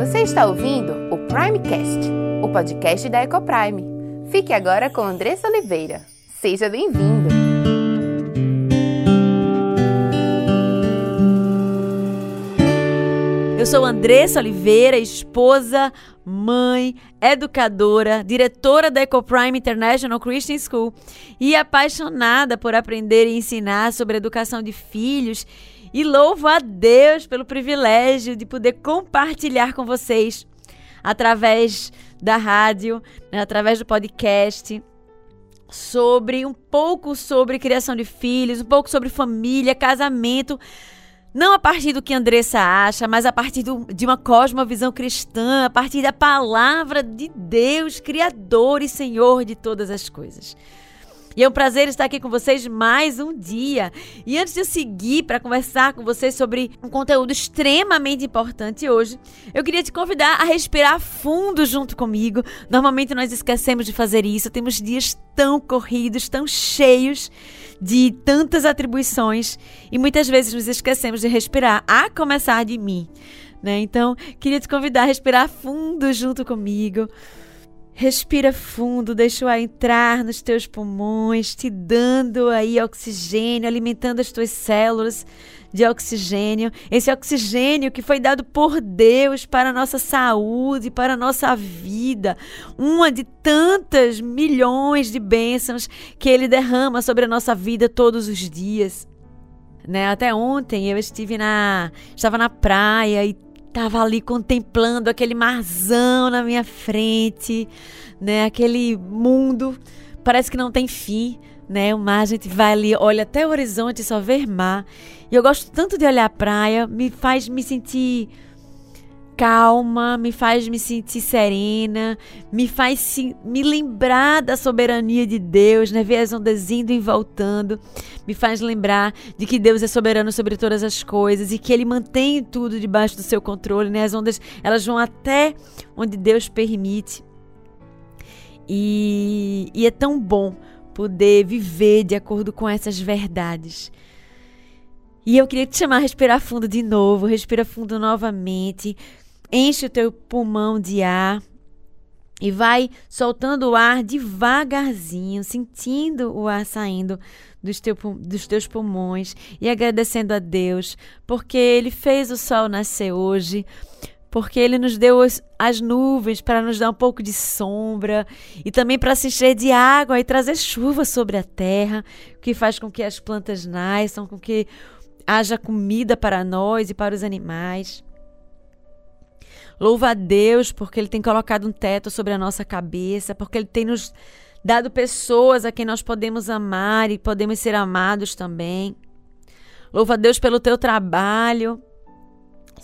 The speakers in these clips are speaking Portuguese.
Você está ouvindo o Primecast, o podcast da Ecoprime. Fique agora com Andressa Oliveira. Seja bem-vindo! Eu sou Andressa Oliveira, esposa, mãe, educadora, diretora da EcoPrime International Christian School e apaixonada por aprender e ensinar sobre educação de filhos e louvo a Deus pelo privilégio de poder compartilhar com vocês através da rádio, né, através do podcast, sobre um pouco sobre criação de filhos, um pouco sobre família, casamento. Não a partir do que Andressa acha, mas a partir do, de uma cosmovisão cristã, a partir da palavra de Deus, Criador e Senhor de todas as coisas. E é um prazer estar aqui com vocês mais um dia. E antes de eu seguir para conversar com vocês sobre um conteúdo extremamente importante hoje, eu queria te convidar a respirar fundo junto comigo. Normalmente nós esquecemos de fazer isso, temos dias tão corridos, tão cheios de tantas atribuições e muitas vezes nos esquecemos de respirar, a começar de mim. Né? Então, queria te convidar a respirar fundo junto comigo. Respira fundo, deixa o ar entrar nos teus pulmões, te dando aí oxigênio, alimentando as tuas células de oxigênio. Esse oxigênio que foi dado por Deus para a nossa saúde, para a nossa vida. Uma de tantas milhões de bênçãos que Ele derrama sobre a nossa vida todos os dias. Né? Até ontem eu estive na, estava na praia e Tava ali contemplando aquele marzão na minha frente, né? Aquele mundo parece que não tem fim, né? O mar a gente vai ali, olha até o horizonte só vê mar. E eu gosto tanto de olhar a praia, me faz me sentir calma, me faz me sentir serena, me faz se, me lembrar da soberania de Deus, né? Ver as ondas indo e voltando, me faz lembrar de que Deus é soberano sobre todas as coisas e que Ele mantém tudo debaixo do seu controle, né? As ondas, elas vão até onde Deus permite. E, e é tão bom poder viver de acordo com essas verdades. E eu queria te chamar a respirar fundo de novo, respira fundo novamente. Enche o teu pulmão de ar e vai soltando o ar devagarzinho, sentindo o ar saindo dos, teu, dos teus pulmões e agradecendo a Deus, porque Ele fez o sol nascer hoje, porque Ele nos deu as, as nuvens para nos dar um pouco de sombra e também para se encher de água e trazer chuva sobre a terra, que faz com que as plantas nasçam, com que haja comida para nós e para os animais. Louva a Deus porque Ele tem colocado um teto sobre a nossa cabeça, porque Ele tem nos dado pessoas a quem nós podemos amar e podemos ser amados também. Louva a Deus pelo teu trabalho.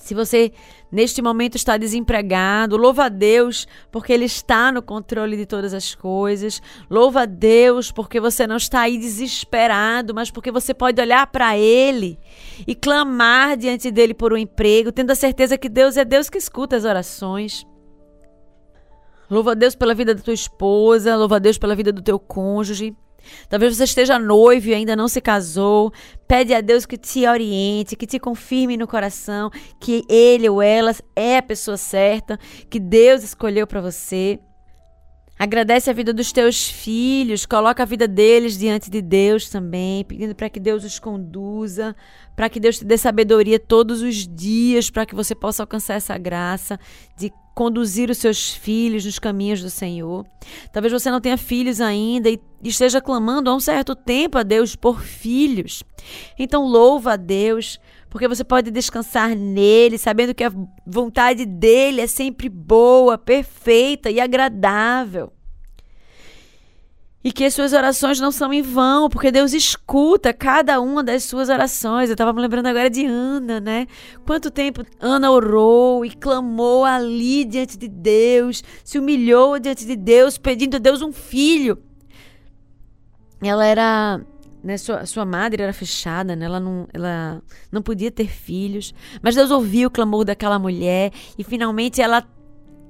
Se você neste momento está desempregado, louva a Deus porque Ele está no controle de todas as coisas. Louva a Deus porque você não está aí desesperado, mas porque você pode olhar para Ele e clamar diante dele por um emprego, tendo a certeza que Deus é Deus que escuta as orações. Louva a Deus pela vida da tua esposa, louva a Deus pela vida do teu cônjuge. Talvez você esteja noivo e ainda não se casou. Pede a Deus que te oriente, que te confirme no coração que ele ou ela é a pessoa certa, que Deus escolheu para você. Agradece a vida dos teus filhos, coloca a vida deles diante de Deus também, pedindo para que Deus os conduza, para que Deus te dê sabedoria todos os dias, para que você possa alcançar essa graça de conduzir os seus filhos nos caminhos do Senhor. Talvez você não tenha filhos ainda e esteja clamando há um certo tempo a Deus por filhos. Então louva a Deus, porque você pode descansar nele, sabendo que a vontade dele é sempre boa, perfeita e agradável. E que as suas orações não são em vão, porque Deus escuta cada uma das suas orações. Eu estava me lembrando agora de Ana, né? Quanto tempo Ana orou e clamou ali diante de Deus, se humilhou diante de Deus, pedindo a Deus um filho. Ela era né, sua, sua madre era fechada, né? ela, não, ela não podia ter filhos, mas Deus ouviu o clamor daquela mulher e finalmente ela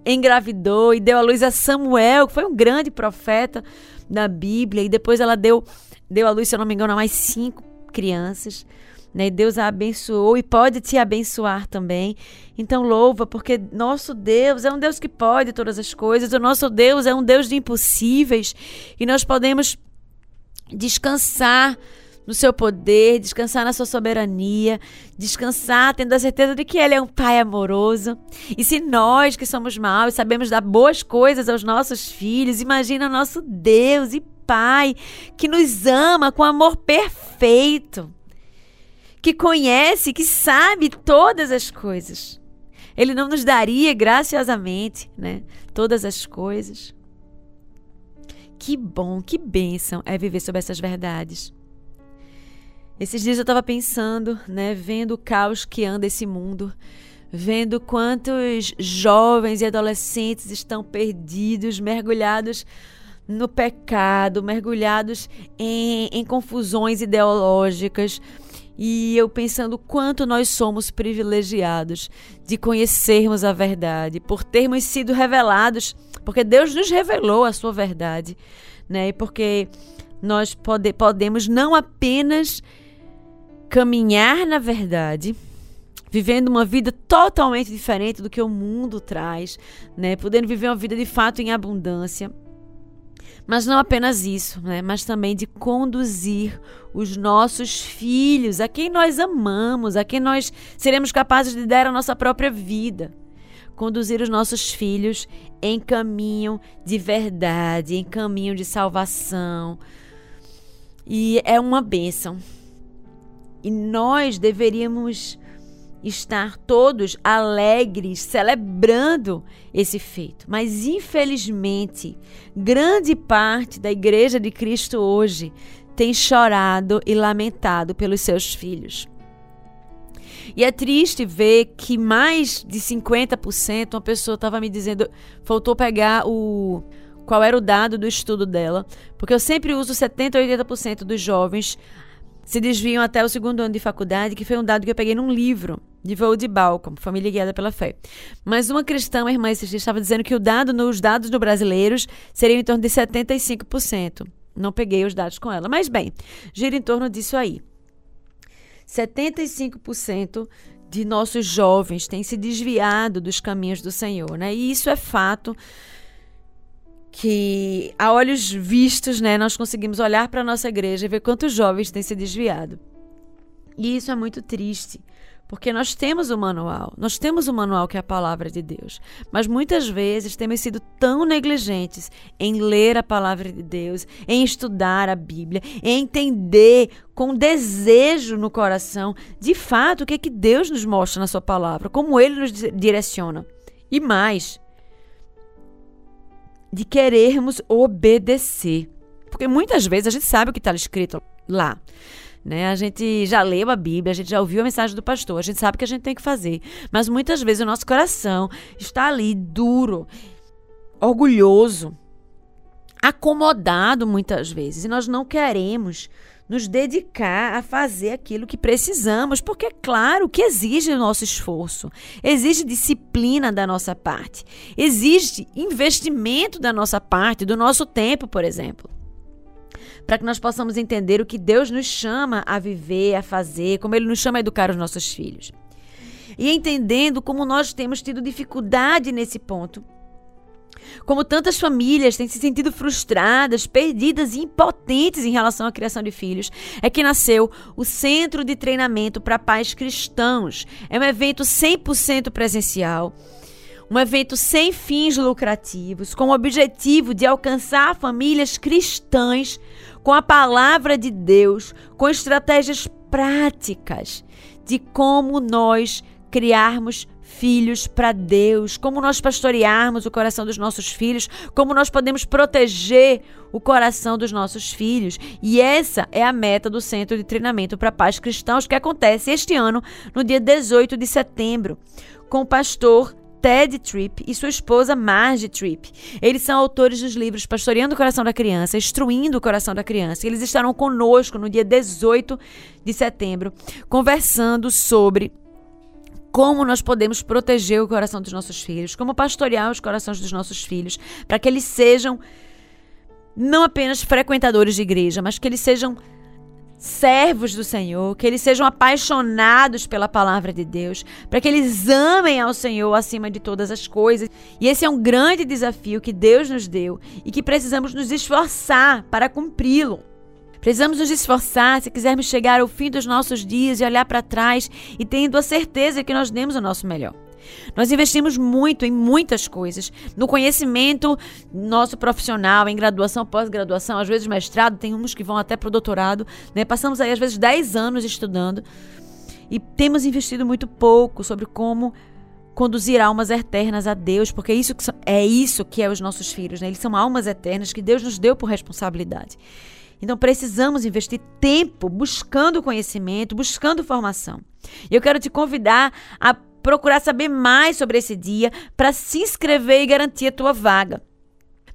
engravidou e deu à luz a Samuel, que foi um grande profeta da Bíblia, e depois ela deu, deu à luz, se eu não me engano, a mais cinco crianças. Né? Deus a abençoou e pode te abençoar também. Então louva, porque nosso Deus é um Deus que pode todas as coisas. O nosso Deus é um Deus de impossíveis e nós podemos descansar no seu poder, descansar na sua soberania, descansar tendo a certeza de que Ele é um Pai amoroso. E se nós que somos maus sabemos dar boas coisas aos nossos filhos, imagina o nosso Deus e Pai que nos ama com amor perfeito, que conhece, que sabe todas as coisas. Ele não nos daria graciosamente, né, todas as coisas. Que bom, que bênção é viver sobre essas verdades. Esses dias eu estava pensando, né, vendo o caos que anda esse mundo, vendo quantos jovens e adolescentes estão perdidos, mergulhados no pecado, mergulhados em, em confusões ideológicas. E eu pensando quanto nós somos privilegiados de conhecermos a verdade, por termos sido revelados, porque Deus nos revelou a sua verdade, né? E porque nós pode, podemos não apenas caminhar na verdade, vivendo uma vida totalmente diferente do que o mundo traz, né? Podendo viver uma vida de fato em abundância. Mas não apenas isso, né? mas também de conduzir os nossos filhos, a quem nós amamos, a quem nós seremos capazes de dar a nossa própria vida. Conduzir os nossos filhos em caminho de verdade, em caminho de salvação. E é uma bênção, e nós deveríamos estar todos alegres, celebrando esse feito. Mas, infelizmente, grande parte da Igreja de Cristo hoje tem chorado e lamentado pelos seus filhos. E é triste ver que mais de 50%, uma pessoa estava me dizendo, faltou pegar o qual era o dado do estudo dela, porque eu sempre uso 70 ou 80% dos jovens se desviam até o segundo ano de faculdade, que foi um dado que eu peguei num livro de de Balcom, Família Guiada pela Fé. Mas uma cristã, uma irmã, estava dizendo que o dado nos dados do brasileiros seriam em torno de 75%. Não peguei os dados com ela, mas bem, gira em torno disso aí. 75% de nossos jovens têm se desviado dos caminhos do Senhor, né? E isso é fato que a olhos vistos, né, nós conseguimos olhar para a nossa igreja e ver quantos jovens têm se desviado. E isso é muito triste, porque nós temos o manual, nós temos o manual que é a palavra de Deus, mas muitas vezes temos sido tão negligentes em ler a palavra de Deus, em estudar a Bíblia, em entender com desejo no coração, de fato, o que é que Deus nos mostra na sua palavra, como ele nos direciona. E mais, de querermos obedecer. Porque muitas vezes a gente sabe o que está escrito lá. Né? A gente já leu a Bíblia, a gente já ouviu a mensagem do pastor, a gente sabe o que a gente tem que fazer. Mas muitas vezes o nosso coração está ali duro, orgulhoso, acomodado muitas vezes. E nós não queremos nos dedicar a fazer aquilo que precisamos, porque é claro que exige o nosso esforço, exige disciplina da nossa parte, exige investimento da nossa parte, do nosso tempo, por exemplo. Para que nós possamos entender o que Deus nos chama a viver, a fazer, como Ele nos chama a educar os nossos filhos. E entendendo como nós temos tido dificuldade nesse ponto, como tantas famílias têm se sentido frustradas, perdidas e impotentes em relação à criação de filhos, é que nasceu o Centro de Treinamento para Pais Cristãos. É um evento 100% presencial. Um evento sem fins lucrativos, com o objetivo de alcançar famílias cristãs com a palavra de Deus, com estratégias práticas de como nós criarmos filhos para Deus, como nós pastorearmos o coração dos nossos filhos, como nós podemos proteger o coração dos nossos filhos. E essa é a meta do Centro de Treinamento para Pais Cristãos que acontece este ano, no dia 18 de setembro, com o pastor Ted Tripp e sua esposa Marge Tripp. Eles são autores dos livros Pastoreando o Coração da Criança, Instruindo o Coração da Criança. Eles estarão conosco no dia 18 de setembro, conversando sobre como nós podemos proteger o coração dos nossos filhos, como pastorear os corações dos nossos filhos, para que eles sejam não apenas frequentadores de igreja, mas que eles sejam servos do Senhor, que eles sejam apaixonados pela palavra de Deus, para que eles amem ao Senhor acima de todas as coisas. E esse é um grande desafio que Deus nos deu e que precisamos nos esforçar para cumpri-lo. Precisamos nos esforçar se quisermos chegar ao fim dos nossos dias e olhar para trás e tendo a certeza que nós demos o nosso melhor. Nós investimos muito em muitas coisas, no conhecimento nosso profissional, em graduação, pós-graduação, às vezes mestrado, tem uns que vão até para o doutorado, né? Passamos aí às vezes 10 anos estudando e temos investido muito pouco sobre como conduzir almas eternas a Deus, porque isso é isso que é os nossos filhos, né? Eles são almas eternas que Deus nos deu por responsabilidade. Então precisamos investir tempo buscando conhecimento, buscando formação. Eu quero te convidar a procurar saber mais sobre esse dia para se inscrever e garantir a tua vaga.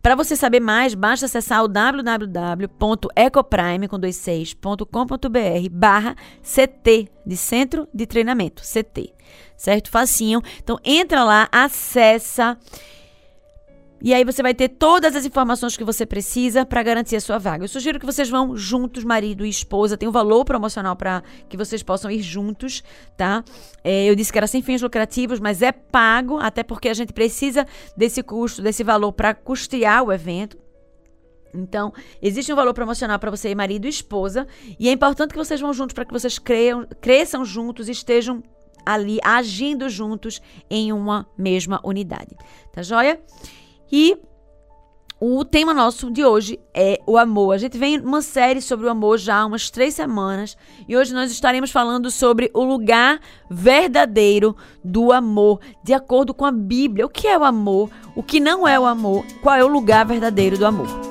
Para você saber mais, basta acessar o www.ecoprime.com.br barra CT, de Centro de Treinamento, CT, certo? Facinho. Então, entra lá, acessa e aí você vai ter todas as informações que você precisa para garantir a sua vaga. Eu sugiro que vocês vão juntos, marido e esposa. Tem um valor promocional para que vocês possam ir juntos, tá? É, eu disse que era sem fins lucrativos, mas é pago, até porque a gente precisa desse custo, desse valor para custear o evento. Então, existe um valor promocional para você, marido e esposa, e é importante que vocês vão juntos para que vocês creiam, cresçam juntos e estejam ali agindo juntos em uma mesma unidade. Tá joia? E o tema nosso de hoje é o amor. A gente vem uma série sobre o amor já há umas três semanas e hoje nós estaremos falando sobre o lugar verdadeiro do amor, de acordo com a Bíblia. O que é o amor? O que não é o amor? Qual é o lugar verdadeiro do amor?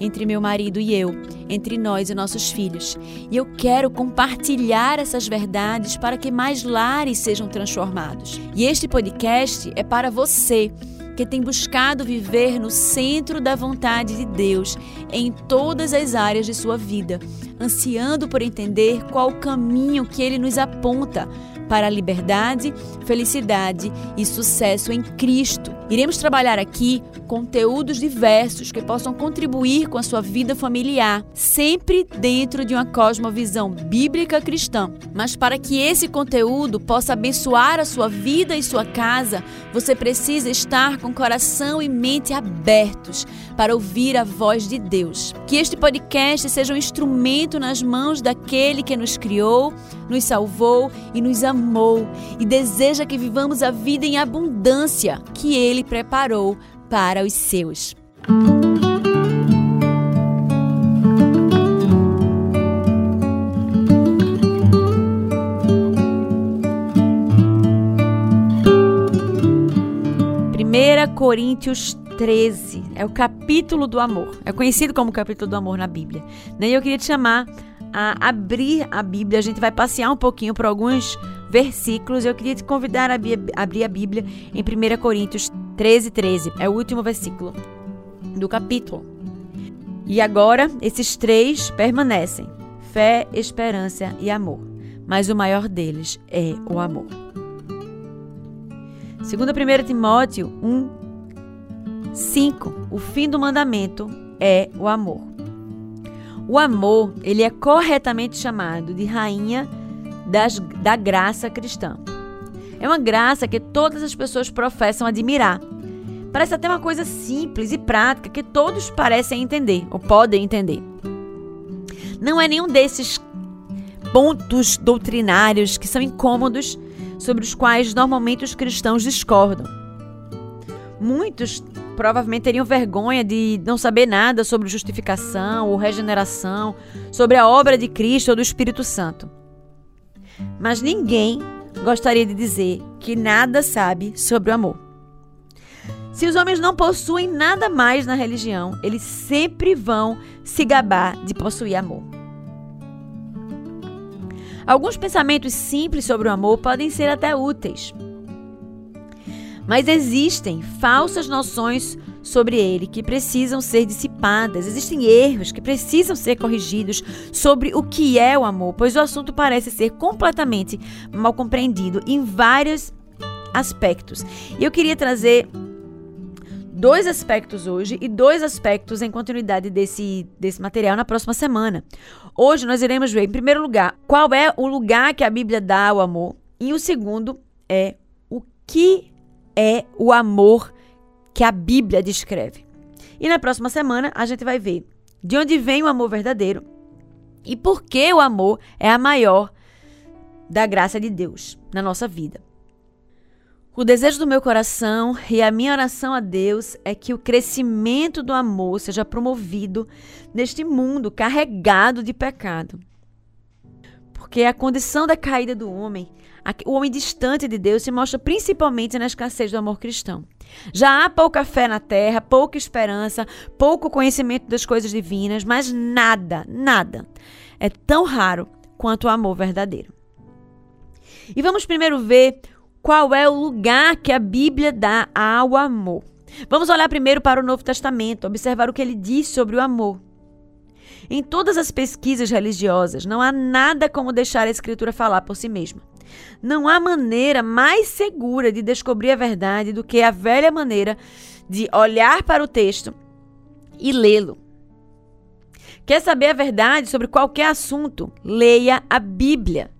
entre meu marido e eu, entre nós e nossos filhos. E eu quero compartilhar essas verdades para que mais lares sejam transformados. E este podcast é para você que tem buscado viver no centro da vontade de Deus em todas as áreas de sua vida, ansiando por entender qual o caminho que ele nos aponta para a liberdade, felicidade e sucesso em Cristo. Iremos trabalhar aqui conteúdos diversos que possam contribuir com a sua vida familiar, sempre dentro de uma cosmovisão bíblica cristã. Mas para que esse conteúdo possa abençoar a sua vida e sua casa, você precisa estar com coração e mente abertos para ouvir a voz de Deus. Que este podcast seja um instrumento nas mãos daquele que nos criou, nos salvou e nos amou e deseja que vivamos a vida em abundância que ele preparou para os seus. Primeira Coríntios 13 é o capítulo do amor. É conhecido como capítulo do amor na Bíblia. E eu queria te chamar a abrir a Bíblia. A gente vai passear um pouquinho por alguns versículos. Eu queria te convidar a abrir a Bíblia em 1 Coríntios 13, 13. É o último versículo do capítulo. E agora, esses três permanecem: fé, esperança e amor. Mas o maior deles é o amor. Segundo 1 Timóteo 1, 5. O fim do mandamento é o amor. O amor, ele é corretamente chamado de rainha das, da graça cristã. É uma graça que todas as pessoas professam admirar. Parece até uma coisa simples e prática que todos parecem entender ou podem entender. Não é nenhum desses pontos doutrinários que são incômodos sobre os quais normalmente os cristãos discordam. Muitos provavelmente teriam vergonha de não saber nada sobre justificação ou regeneração, sobre a obra de Cristo ou do Espírito Santo. Mas ninguém gostaria de dizer que nada sabe sobre o amor. Se os homens não possuem nada mais na religião, eles sempre vão se gabar de possuir amor. Alguns pensamentos simples sobre o amor podem ser até úteis. Mas existem falsas noções sobre ele que precisam ser dissipadas. Existem erros que precisam ser corrigidos sobre o que é o amor, pois o assunto parece ser completamente mal compreendido em vários aspectos. E eu queria trazer dois aspectos hoje e dois aspectos em continuidade desse, desse material na próxima semana. Hoje nós iremos ver, em primeiro lugar, qual é o lugar que a Bíblia dá ao amor, e o segundo é o que é o amor que a Bíblia descreve. E na próxima semana a gente vai ver de onde vem o amor verdadeiro e por que o amor é a maior da graça de Deus na nossa vida. O desejo do meu coração e a minha oração a Deus é que o crescimento do amor seja promovido neste mundo carregado de pecado. Porque a condição da caída do homem o homem distante de Deus se mostra principalmente na escassez do amor cristão. Já há pouca fé na terra, pouca esperança, pouco conhecimento das coisas divinas, mas nada, nada é tão raro quanto o amor verdadeiro. E vamos primeiro ver qual é o lugar que a Bíblia dá ao amor. Vamos olhar primeiro para o Novo Testamento, observar o que ele diz sobre o amor. Em todas as pesquisas religiosas, não há nada como deixar a Escritura falar por si mesma. Não há maneira mais segura de descobrir a verdade do que a velha maneira de olhar para o texto e lê-lo. Quer saber a verdade sobre qualquer assunto? Leia a Bíblia.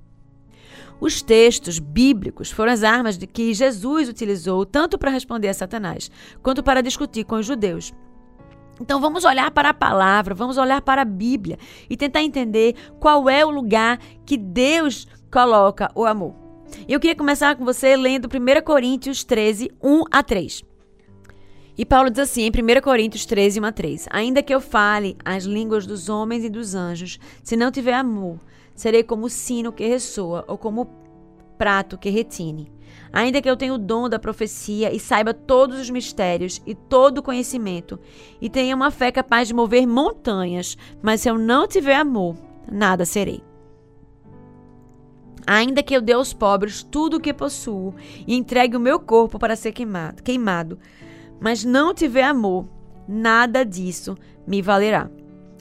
Os textos bíblicos foram as armas de que Jesus utilizou tanto para responder a Satanás quanto para discutir com os judeus. Então vamos olhar para a palavra, vamos olhar para a Bíblia e tentar entender qual é o lugar que Deus coloca o amor. E eu queria começar com você lendo 1 Coríntios 13, 1 a 3. E Paulo diz assim, em 1 Coríntios 13, 1 a 3: Ainda que eu fale as línguas dos homens e dos anjos, se não tiver amor, serei como o sino que ressoa ou como o prato que retine. Ainda que eu tenha o dom da profecia e saiba todos os mistérios e todo o conhecimento, e tenha uma fé capaz de mover montanhas, mas se eu não tiver amor, nada serei. Ainda que eu dê aos pobres tudo o que possuo e entregue o meu corpo para ser queimado, queimado, mas não tiver amor, nada disso me valerá.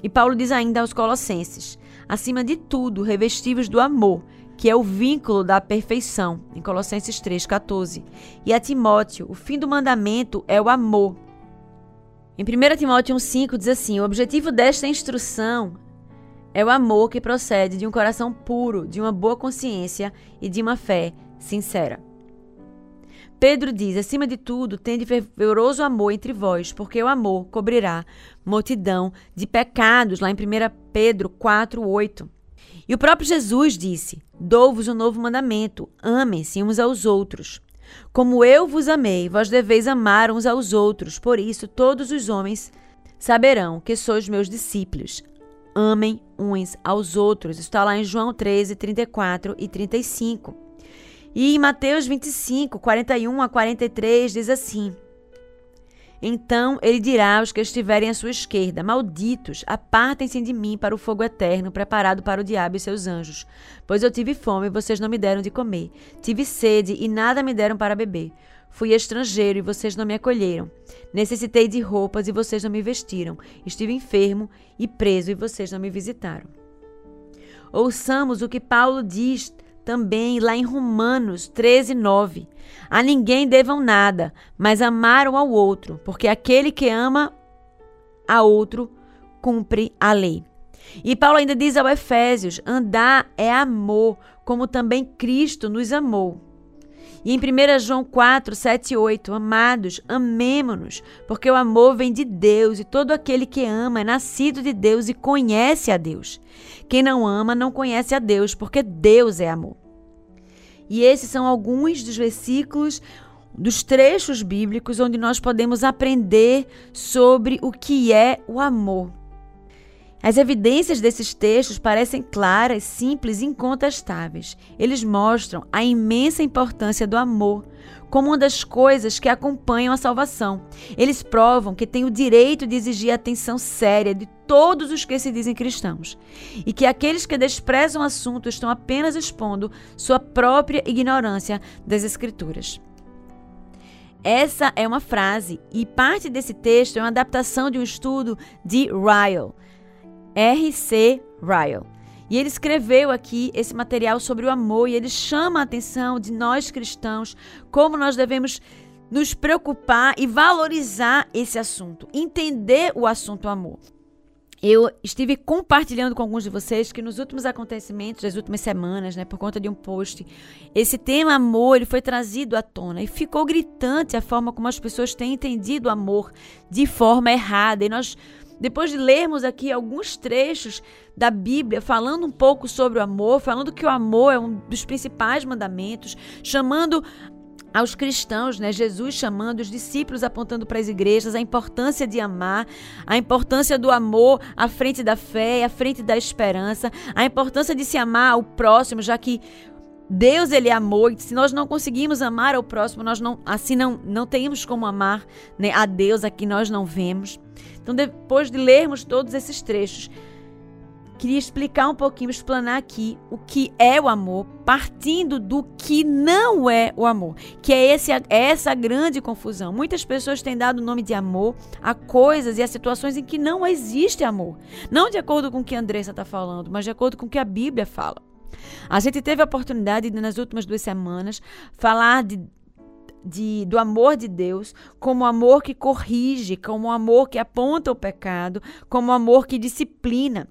E Paulo diz ainda aos Colossenses: acima de tudo, revestivos do amor, que é o vínculo da perfeição, em Colossenses 3,14. E a Timóteo, o fim do mandamento é o amor. Em 1 Timóteo 1,5 diz assim: o objetivo desta instrução é o amor que procede de um coração puro, de uma boa consciência e de uma fé sincera. Pedro diz: acima de tudo, tende fervoroso amor entre vós, porque o amor cobrirá multidão de pecados, lá em 1 Pedro 4, 8. E o próprio Jesus disse: Dou-vos um novo mandamento: amem-se uns aos outros. Como eu vos amei, vós deveis amar uns aos outros. Por isso, todos os homens saberão que sois meus discípulos. Amem uns aos outros. Está lá em João 13, 34 e 35. E em Mateus 25, 41 a 43, diz assim: então ele dirá aos que estiverem à sua esquerda: Malditos, apartem-se de mim para o fogo eterno, preparado para o diabo e seus anjos. Pois eu tive fome e vocês não me deram de comer. Tive sede e nada me deram para beber. Fui estrangeiro e vocês não me acolheram. Necessitei de roupas e vocês não me vestiram. Estive enfermo e preso e vocês não me visitaram. Ouçamos o que Paulo diz também lá em Romanos 13, 9. A ninguém devam nada, mas amaram ao outro, porque aquele que ama a outro cumpre a lei. E Paulo ainda diz ao Efésios: andar é amor, como também Cristo nos amou. E em 1 João 4, 7 e 8, amados, amemo-nos, porque o amor vem de Deus, e todo aquele que ama é nascido de Deus e conhece a Deus. Quem não ama não conhece a Deus, porque Deus é amor. E esses são alguns dos versículos dos trechos bíblicos onde nós podemos aprender sobre o que é o amor. As evidências desses textos parecem claras, simples e incontestáveis. Eles mostram a imensa importância do amor como uma das coisas que acompanham a salvação. Eles provam que tem o direito de exigir atenção séria de todos os que se dizem cristãos e que aqueles que desprezam o assunto estão apenas expondo sua própria ignorância das Escrituras. Essa é uma frase e parte desse texto é uma adaptação de um estudo de Ryle R.C. Ryle. E ele escreveu aqui esse material sobre o amor e ele chama a atenção de nós cristãos como nós devemos nos preocupar e valorizar esse assunto, entender o assunto amor. Eu estive compartilhando com alguns de vocês que nos últimos acontecimentos das últimas semanas, né, por conta de um post, esse tema amor ele foi trazido à tona e ficou gritante a forma como as pessoas têm entendido o amor de forma errada. E nós depois de lermos aqui alguns trechos da Bíblia falando um pouco sobre o amor, falando que o amor é um dos principais mandamentos, chamando aos cristãos, né? Jesus chamando os discípulos, apontando para as igrejas a importância de amar, a importância do amor à frente da fé, à frente da esperança, a importância de se amar ao próximo, já que Deus ele é amor, e se nós não conseguimos amar ao próximo, nós não assim não não temos como amar, né, a Deus a quem nós não vemos. Então, depois de lermos todos esses trechos, queria explicar um pouquinho, explanar aqui o que é o amor, partindo do que não é o amor, que é, esse, é essa grande confusão. Muitas pessoas têm dado o nome de amor a coisas e a situações em que não existe amor. Não de acordo com o que a Andressa está falando, mas de acordo com o que a Bíblia fala. A gente teve a oportunidade de, nas últimas duas semanas, falar de de, do amor de Deus como amor que corrige, como amor que aponta o pecado, como amor que disciplina.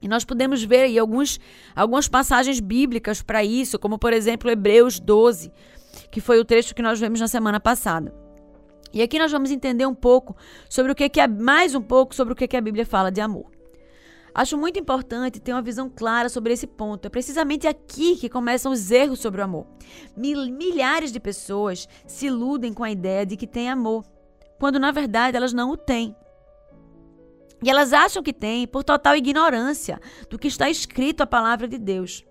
E nós podemos ver aí alguns, algumas passagens bíblicas para isso, como por exemplo Hebreus 12, que foi o trecho que nós vemos na semana passada. E aqui nós vamos entender um pouco sobre o que, que é mais um pouco sobre o que, que a Bíblia fala de amor. Acho muito importante ter uma visão clara sobre esse ponto. É precisamente aqui que começam os erros sobre o amor. Mil, milhares de pessoas se iludem com a ideia de que têm amor, quando na verdade elas não o têm. E elas acham que têm por total ignorância do que está escrito a palavra de Deus.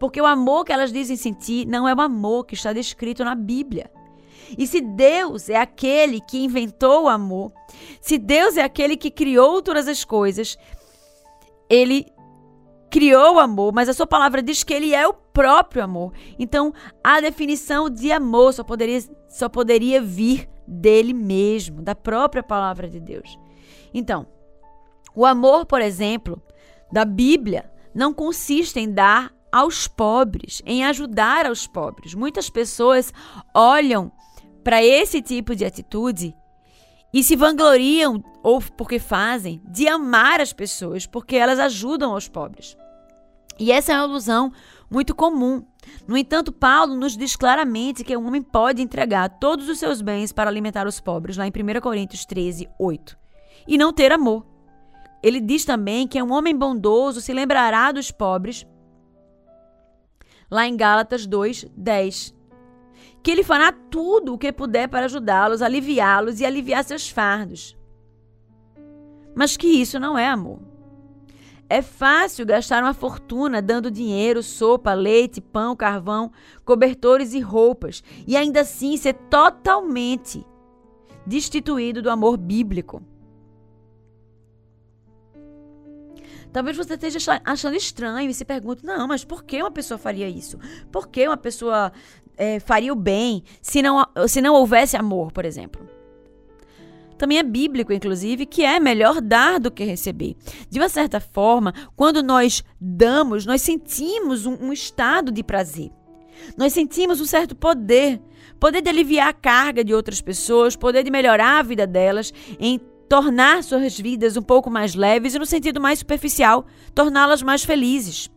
Porque o amor que elas dizem sentir não é o amor que está descrito na Bíblia. E se Deus é aquele que inventou o amor, se Deus é aquele que criou todas as coisas, ele criou o amor, mas a sua palavra diz que ele é o próprio amor. Então, a definição de amor só poderia, só poderia vir dele mesmo, da própria palavra de Deus. Então, o amor, por exemplo, da Bíblia, não consiste em dar aos pobres, em ajudar aos pobres. Muitas pessoas olham para esse tipo de atitude e se vangloriam, ou porque fazem, de amar as pessoas, porque elas ajudam aos pobres. E essa é uma ilusão muito comum. No entanto, Paulo nos diz claramente que um homem pode entregar todos os seus bens para alimentar os pobres, lá em 1 Coríntios 13, 8, e não ter amor. Ele diz também que um homem bondoso se lembrará dos pobres, lá em Gálatas 2, 10 que ele fará tudo o que puder para ajudá-los, aliviá-los e aliviar seus fardos. Mas que isso não é amor. É fácil gastar uma fortuna dando dinheiro, sopa, leite, pão, carvão, cobertores e roupas, e ainda assim ser totalmente destituído do amor bíblico. Talvez você esteja achando estranho e se pergunte: não, mas por que uma pessoa faria isso? Por que uma pessoa é, faria o bem se não, se não houvesse amor, por exemplo. Também é bíblico, inclusive, que é melhor dar do que receber. De uma certa forma, quando nós damos, nós sentimos um, um estado de prazer. Nós sentimos um certo poder, poder de aliviar a carga de outras pessoas, poder de melhorar a vida delas, em tornar suas vidas um pouco mais leves e, no sentido mais superficial, torná-las mais felizes.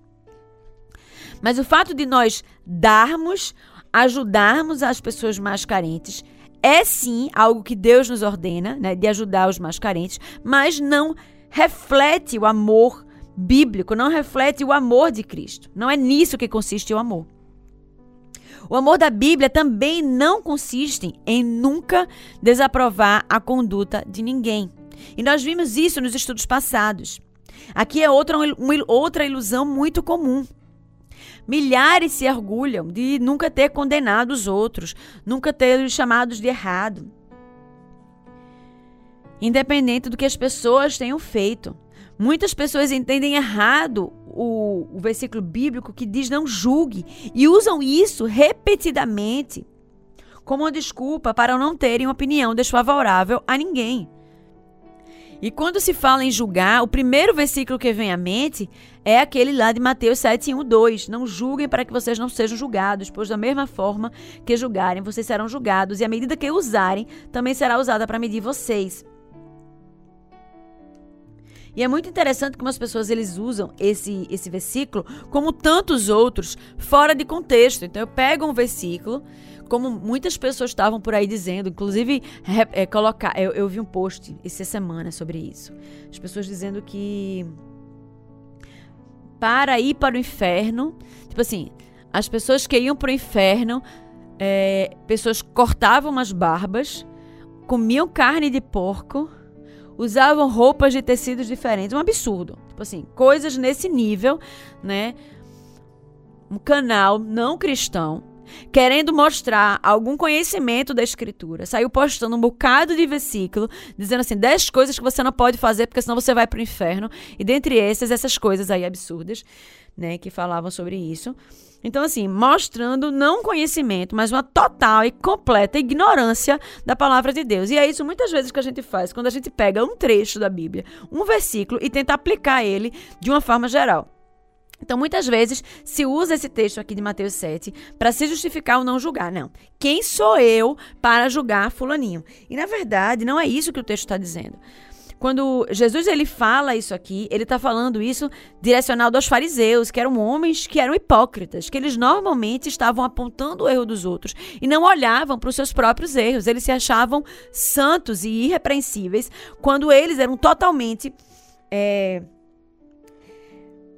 Mas o fato de nós darmos ajudarmos as pessoas mais carentes é sim algo que Deus nos ordena, né, de ajudar os mais carentes, mas não reflete o amor bíblico, não reflete o amor de Cristo. Não é nisso que consiste o amor. O amor da Bíblia também não consiste em nunca desaprovar a conduta de ninguém. E nós vimos isso nos estudos passados. Aqui é outra, uma, outra ilusão muito comum. Milhares se orgulham de nunca ter condenado os outros, nunca ter os chamados de errado. Independente do que as pessoas tenham feito. Muitas pessoas entendem errado o, o versículo bíblico que diz não julgue e usam isso repetidamente como desculpa para não terem opinião desfavorável a ninguém. E quando se fala em julgar, o primeiro versículo que vem à mente é aquele lá de Mateus 7, 1, 2. Não julguem para que vocês não sejam julgados, pois da mesma forma que julgarem, vocês serão julgados, e a medida que usarem também será usada para medir vocês. E é muito interessante como as pessoas eles usam esse, esse versículo, como tantos outros, fora de contexto. Então eu pego um versículo, como muitas pessoas estavam por aí dizendo, inclusive é, colocar, eu, eu vi um post essa semana sobre isso. As pessoas dizendo que para ir para o inferno, tipo assim, as pessoas que iam para o inferno, é, pessoas cortavam as barbas, comiam carne de porco usavam roupas de tecidos diferentes. Um absurdo. Tipo assim, coisas nesse nível, né? Um canal não cristão querendo mostrar algum conhecimento da escritura, saiu postando um bocado de versículo, dizendo assim, 10 coisas que você não pode fazer porque senão você vai para o inferno, e dentre essas, essas coisas aí absurdas, né, que falavam sobre isso. Então, assim, mostrando não conhecimento, mas uma total e completa ignorância da palavra de Deus. E é isso muitas vezes que a gente faz quando a gente pega um trecho da Bíblia, um versículo, e tenta aplicar ele de uma forma geral. Então, muitas vezes se usa esse texto aqui de Mateus 7 para se justificar ou não julgar. Não. Quem sou eu para julgar Fulaninho? E na verdade, não é isso que o texto está dizendo. Quando Jesus ele fala isso aqui, ele está falando isso direcionado aos fariseus, que eram homens que eram hipócritas, que eles normalmente estavam apontando o erro dos outros e não olhavam para os seus próprios erros. Eles se achavam santos e irrepreensíveis quando eles eram totalmente é,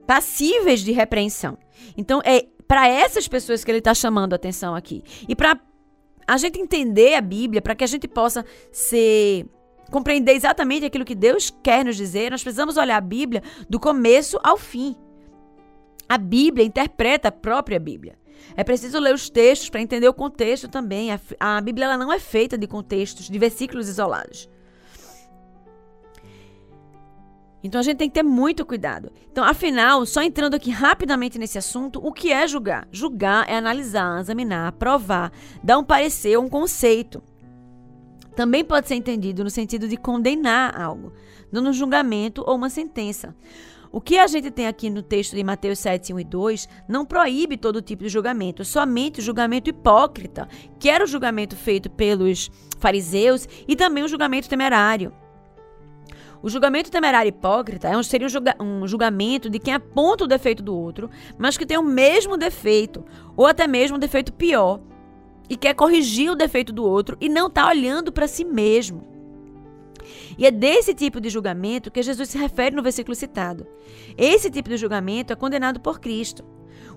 passíveis de repreensão. Então é para essas pessoas que ele está chamando a atenção aqui e para a gente entender a Bíblia, para que a gente possa ser compreender exatamente aquilo que Deus quer nos dizer, nós precisamos olhar a Bíblia do começo ao fim. A Bíblia interpreta a própria Bíblia. É preciso ler os textos para entender o contexto também. A, a Bíblia ela não é feita de contextos, de versículos isolados. Então a gente tem que ter muito cuidado. Então, afinal, só entrando aqui rapidamente nesse assunto, o que é julgar? Julgar é analisar, examinar, provar, dar um parecer, um conceito também pode ser entendido no sentido de condenar algo, dando um julgamento ou uma sentença. O que a gente tem aqui no texto de Mateus 7, 1 e 2 não proíbe todo tipo de julgamento, somente o julgamento hipócrita, que era o julgamento feito pelos fariseus e também o julgamento temerário. O julgamento temerário hipócrita é um, seria um, julga, um julgamento de quem aponta o defeito do outro, mas que tem o mesmo defeito, ou até mesmo um defeito pior, e quer corrigir o defeito do outro e não está olhando para si mesmo. E é desse tipo de julgamento que Jesus se refere no versículo citado. Esse tipo de julgamento é condenado por Cristo.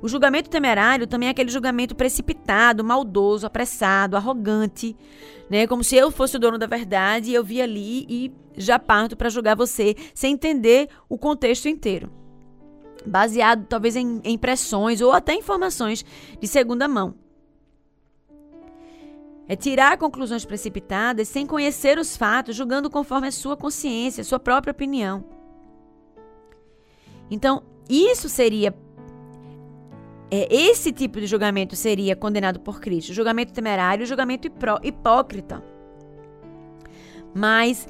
O julgamento temerário também é aquele julgamento precipitado, maldoso, apressado, arrogante, né? Como se eu fosse o dono da verdade e eu vi ali e já parto para julgar você sem entender o contexto inteiro. Baseado talvez em impressões ou até informações de segunda mão. É tirar conclusões precipitadas sem conhecer os fatos, julgando conforme a sua consciência, a sua própria opinião. Então, isso seria. É, esse tipo de julgamento seria condenado por Cristo. Julgamento temerário, julgamento hipócrita. Mas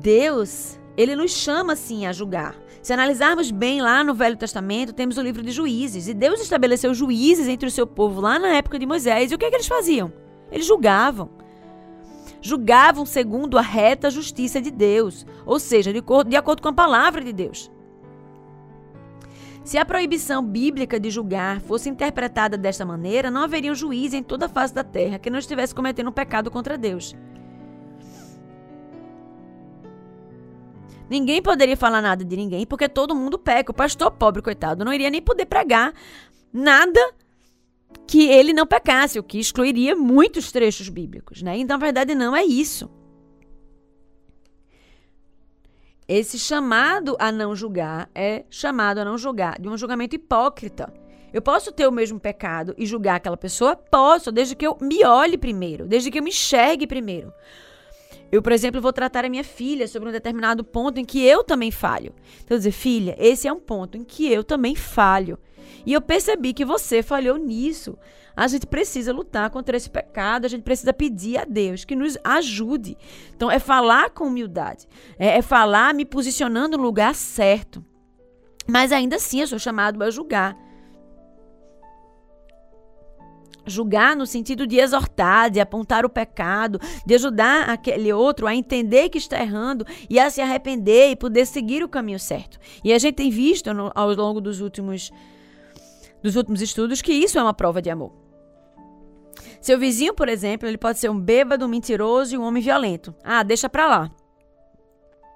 Deus, ele nos chama sim a julgar. Se analisarmos bem lá no Velho Testamento, temos o livro de juízes. E Deus estabeleceu juízes entre o seu povo lá na época de Moisés. E o que, é que eles faziam? Eles julgavam. Julgavam segundo a reta justiça de Deus, ou seja, de, de acordo com a palavra de Deus. Se a proibição bíblica de julgar fosse interpretada desta maneira, não haveria um juiz em toda a face da terra que não estivesse cometendo um pecado contra Deus. Ninguém poderia falar nada de ninguém, porque todo mundo peca. O pastor pobre, coitado, não iria nem poder pregar nada que ele não pecasse, o que excluiria muitos trechos bíblicos, né? Então, na verdade, não é isso. Esse chamado a não julgar é chamado a não julgar de um julgamento hipócrita. Eu posso ter o mesmo pecado e julgar aquela pessoa? Posso, desde que eu me olhe primeiro, desde que eu me enxergue primeiro. Eu, por exemplo, vou tratar a minha filha sobre um determinado ponto em que eu também falho. Então, dizer, filha, esse é um ponto em que eu também falho. E eu percebi que você falhou nisso. A gente precisa lutar contra esse pecado, a gente precisa pedir a Deus que nos ajude. Então, é falar com humildade, é, é falar me posicionando no lugar certo. Mas ainda assim, eu sou chamado a julgar. Julgar no sentido de exortar, de apontar o pecado, de ajudar aquele outro a entender que está errando e a se arrepender e poder seguir o caminho certo. E a gente tem visto no, ao longo dos últimos dos últimos estudos que isso é uma prova de amor. Seu vizinho, por exemplo, ele pode ser um bêbado, um mentiroso e um homem violento. Ah, deixa pra lá.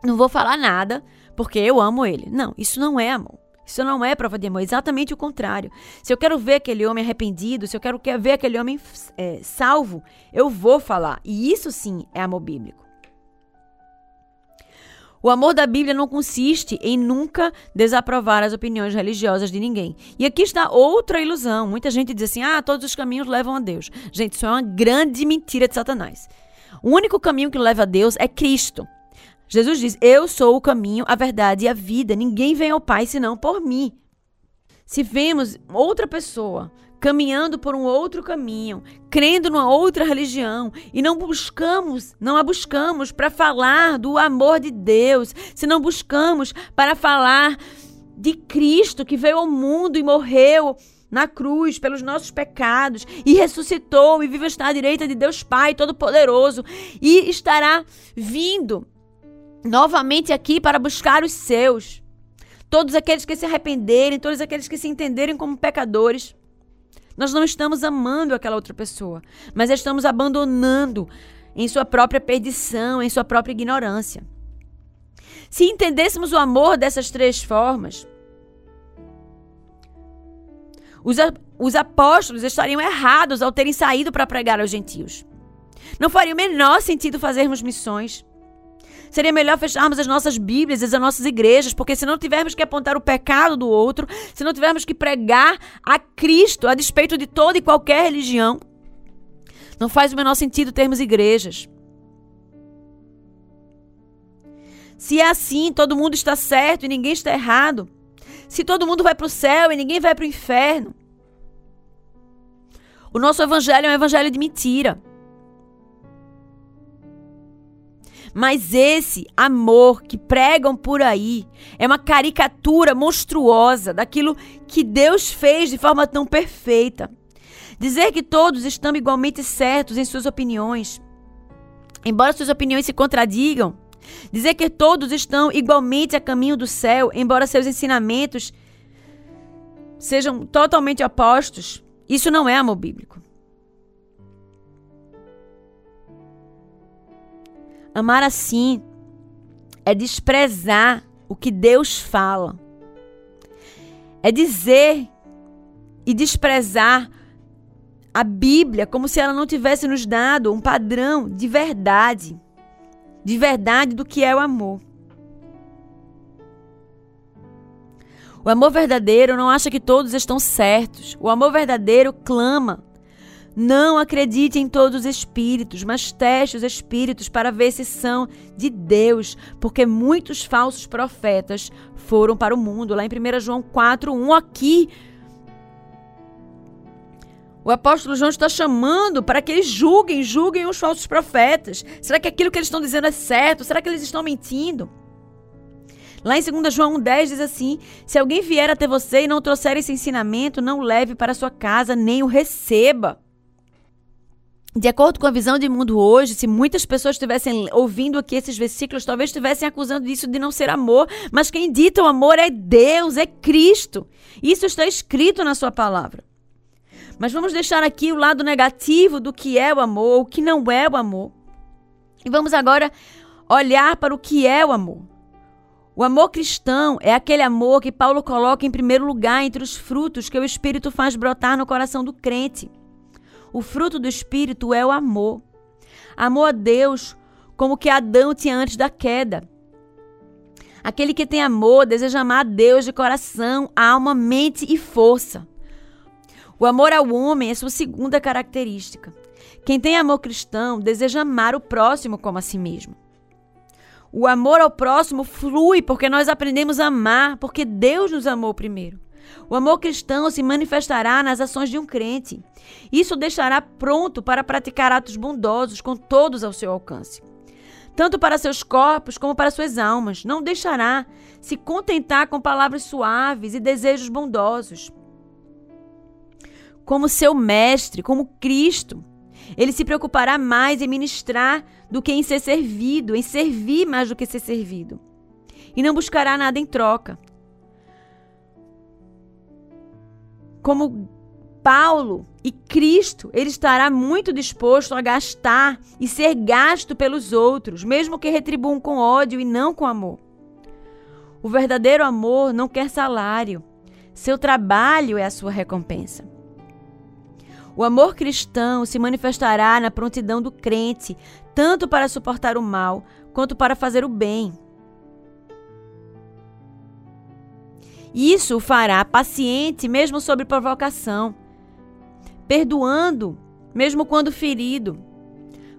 Não vou falar nada porque eu amo ele. Não, isso não é amor. Isso não é prova de amor, é exatamente o contrário. Se eu quero ver aquele homem arrependido, se eu quero ver aquele homem é, salvo, eu vou falar. E isso sim é amor bíblico. O amor da Bíblia não consiste em nunca desaprovar as opiniões religiosas de ninguém. E aqui está outra ilusão. Muita gente diz assim: ah, todos os caminhos levam a Deus. Gente, isso é uma grande mentira de Satanás. O único caminho que leva a Deus é Cristo. Jesus diz: Eu sou o caminho, a verdade e a vida. Ninguém vem ao Pai senão por mim. Se vemos outra pessoa caminhando por um outro caminho, crendo numa outra religião e não buscamos, não a buscamos para falar do amor de Deus, se não buscamos para falar de Cristo que veio ao mundo e morreu na cruz pelos nossos pecados e ressuscitou e vive está à direita de Deus Pai Todo-Poderoso e estará vindo novamente aqui para buscar os seus. Todos aqueles que se arrependerem, todos aqueles que se entenderem como pecadores. Nós não estamos amando aquela outra pessoa, mas estamos abandonando em sua própria perdição, em sua própria ignorância. Se entendêssemos o amor dessas três formas, os, os apóstolos estariam errados ao terem saído para pregar aos gentios. Não faria o menor sentido fazermos missões. Seria melhor fecharmos as nossas Bíblias, as nossas igrejas, porque se não tivermos que apontar o pecado do outro, se não tivermos que pregar a Cristo a despeito de toda e qualquer religião, não faz o menor sentido termos igrejas. Se é assim, todo mundo está certo e ninguém está errado. Se todo mundo vai para o céu e ninguém vai para o inferno. O nosso evangelho é um evangelho de mentira. Mas esse amor que pregam por aí é uma caricatura monstruosa daquilo que Deus fez de forma tão perfeita. Dizer que todos estão igualmente certos em suas opiniões, embora suas opiniões se contradigam. Dizer que todos estão igualmente a caminho do céu, embora seus ensinamentos sejam totalmente opostos. Isso não é amor bíblico. Amar assim é desprezar o que Deus fala. É dizer e desprezar a Bíblia como se ela não tivesse nos dado um padrão de verdade, de verdade do que é o amor. O amor verdadeiro não acha que todos estão certos. O amor verdadeiro clama não acredite em todos os espíritos, mas teste os espíritos para ver se são de Deus, porque muitos falsos profetas foram para o mundo. Lá em 1 João 4, 1, aqui. O apóstolo João está chamando para que eles julguem, julguem os falsos profetas. Será que aquilo que eles estão dizendo é certo? Será que eles estão mentindo? Lá em 2 João 1,10 diz assim: Se alguém vier até você e não trouxer esse ensinamento, não leve para sua casa, nem o receba. De acordo com a visão de mundo hoje, se muitas pessoas estivessem ouvindo aqui esses versículos, talvez estivessem acusando isso de não ser amor, mas quem dita o amor é Deus, é Cristo. Isso está escrito na sua palavra. Mas vamos deixar aqui o lado negativo do que é o amor, o que não é o amor. E vamos agora olhar para o que é o amor. O amor cristão é aquele amor que Paulo coloca em primeiro lugar entre os frutos que o Espírito faz brotar no coração do crente. O fruto do Espírito é o amor. Amor a Deus, como que Adão tinha antes da queda. Aquele que tem amor deseja amar a Deus de coração, alma, mente e força. O amor ao homem é sua segunda característica. Quem tem amor cristão deseja amar o próximo como a si mesmo. O amor ao próximo flui porque nós aprendemos a amar, porque Deus nos amou primeiro. O amor cristão se manifestará nas ações de um crente. Isso o deixará pronto para praticar atos bondosos com todos ao seu alcance. Tanto para seus corpos como para suas almas. Não deixará se contentar com palavras suaves e desejos bondosos. Como seu mestre, como Cristo, ele se preocupará mais em ministrar do que em ser servido, em servir mais do que ser servido. E não buscará nada em troca. Como Paulo e Cristo, ele estará muito disposto a gastar e ser gasto pelos outros, mesmo que retribuam com ódio e não com amor. O verdadeiro amor não quer salário. Seu trabalho é a sua recompensa. O amor cristão se manifestará na prontidão do crente, tanto para suportar o mal quanto para fazer o bem. Isso o fará paciente mesmo sob provocação, perdoando mesmo quando ferido,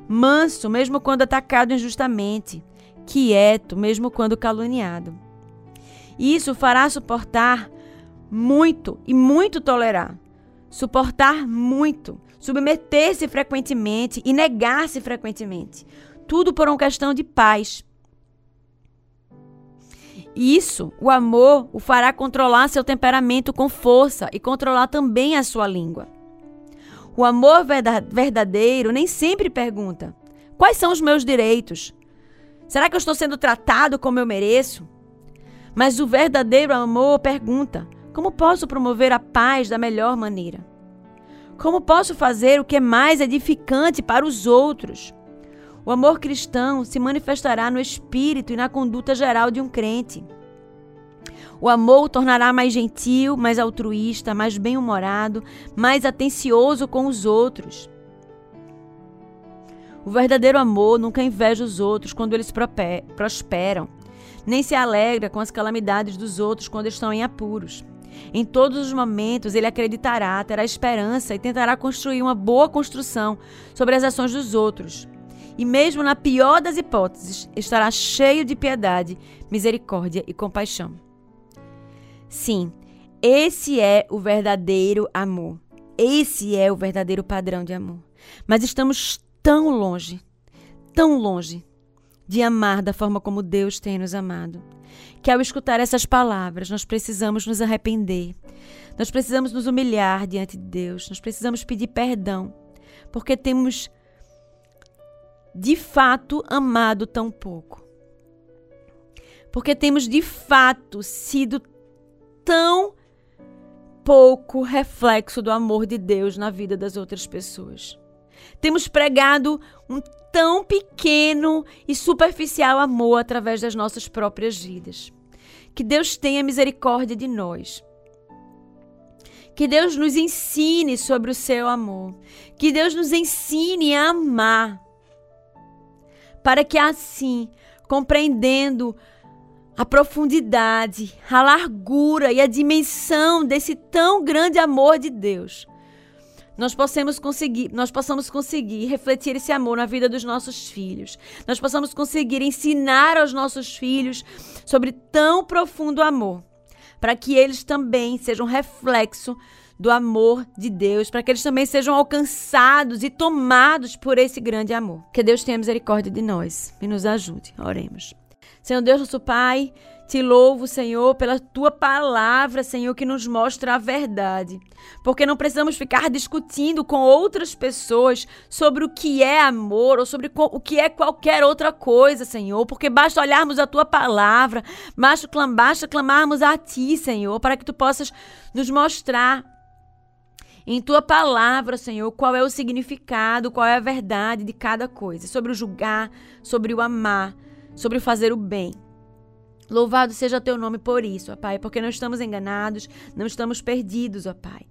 manso mesmo quando atacado injustamente, quieto mesmo quando caluniado. Isso o fará suportar muito e muito tolerar suportar muito, submeter-se frequentemente e negar-se frequentemente. Tudo por uma questão de paz. Isso, o amor, o fará controlar seu temperamento com força e controlar também a sua língua. O amor verdadeiro nem sempre pergunta: quais são os meus direitos? Será que eu estou sendo tratado como eu mereço? Mas o verdadeiro amor pergunta: como posso promover a paz da melhor maneira? Como posso fazer o que é mais edificante para os outros? O amor cristão se manifestará no espírito e na conduta geral de um crente. O amor o tornará mais gentil, mais altruísta, mais bem-humorado, mais atencioso com os outros. O verdadeiro amor nunca inveja os outros quando eles prosperam, nem se alegra com as calamidades dos outros quando estão em apuros. Em todos os momentos, ele acreditará, terá esperança e tentará construir uma boa construção sobre as ações dos outros. E mesmo na pior das hipóteses, estará cheio de piedade, misericórdia e compaixão. Sim, esse é o verdadeiro amor. Esse é o verdadeiro padrão de amor. Mas estamos tão longe, tão longe de amar da forma como Deus tem nos amado que ao escutar essas palavras, nós precisamos nos arrepender. Nós precisamos nos humilhar diante de Deus. Nós precisamos pedir perdão, porque temos de fato amado tão pouco. Porque temos de fato sido tão pouco reflexo do amor de Deus na vida das outras pessoas. Temos pregado um tão pequeno e superficial amor através das nossas próprias vidas. Que Deus tenha misericórdia de nós. Que Deus nos ensine sobre o seu amor. Que Deus nos ensine a amar. Para que assim, compreendendo a profundidade, a largura e a dimensão desse tão grande amor de Deus, nós possamos conseguir, nós possamos conseguir refletir esse amor na vida dos nossos filhos. Nós possamos conseguir ensinar aos nossos filhos sobre tão profundo amor, para que eles também sejam reflexo do amor de Deus, para que eles também sejam alcançados e tomados por esse grande amor. Que Deus tenha misericórdia de nós e nos ajude. Oremos. Senhor Deus, nosso Pai, te louvo, Senhor, pela tua palavra, Senhor, que nos mostra a verdade. Porque não precisamos ficar discutindo com outras pessoas sobre o que é amor ou sobre o que é qualquer outra coisa, Senhor. Porque basta olharmos a tua palavra, basta, clamarmos a ti, Senhor, para que tu possas nos mostrar em tua palavra, Senhor, qual é o significado, qual é a verdade de cada coisa, sobre o julgar, sobre o amar, sobre o fazer o bem. Louvado seja teu nome por isso, ó Pai, porque não estamos enganados, não estamos perdidos, ó Pai.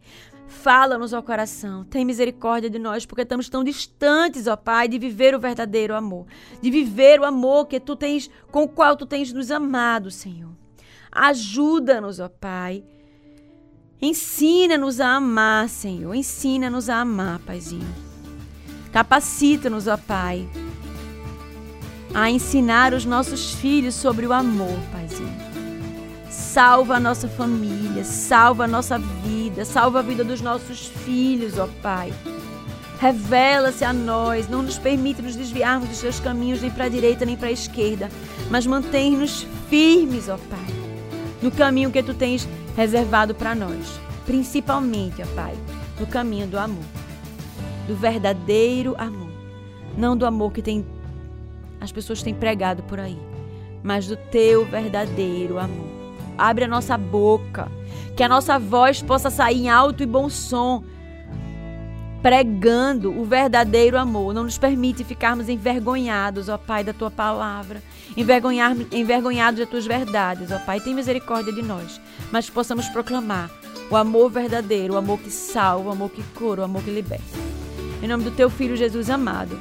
Fala-nos ao coração, tem misericórdia de nós, porque estamos tão distantes, ó Pai, de viver o verdadeiro amor, de viver o amor que tu tens, com o qual tu tens nos amado, Senhor. Ajuda-nos, ó Pai. Ensina-nos a amar, Senhor. Ensina-nos a amar, Paizinho. Capacita-nos, ó Pai, a ensinar os nossos filhos sobre o amor, Paizinho. Salva a nossa família, salva a nossa vida, salva a vida dos nossos filhos, ó Pai. Revela-se a nós, não nos permite nos desviarmos dos teus caminhos nem para a direita nem para a esquerda, mas mantém-nos firmes, ó Pai, no caminho que tu tens reservado para nós, principalmente, ó Pai, no caminho do amor, do verdadeiro amor, não do amor que tem as pessoas têm pregado por aí, mas do teu verdadeiro amor. Abre a nossa boca, que a nossa voz possa sair em alto e bom som, pregando o verdadeiro amor. Não nos permite ficarmos envergonhados, ó Pai, da tua palavra, envergonhar, envergonhados das tuas verdades, ó Pai. Tem misericórdia de nós, mas possamos proclamar o amor verdadeiro, o amor que salva, o amor que cura, o amor que liberta. Em nome do teu filho Jesus amado.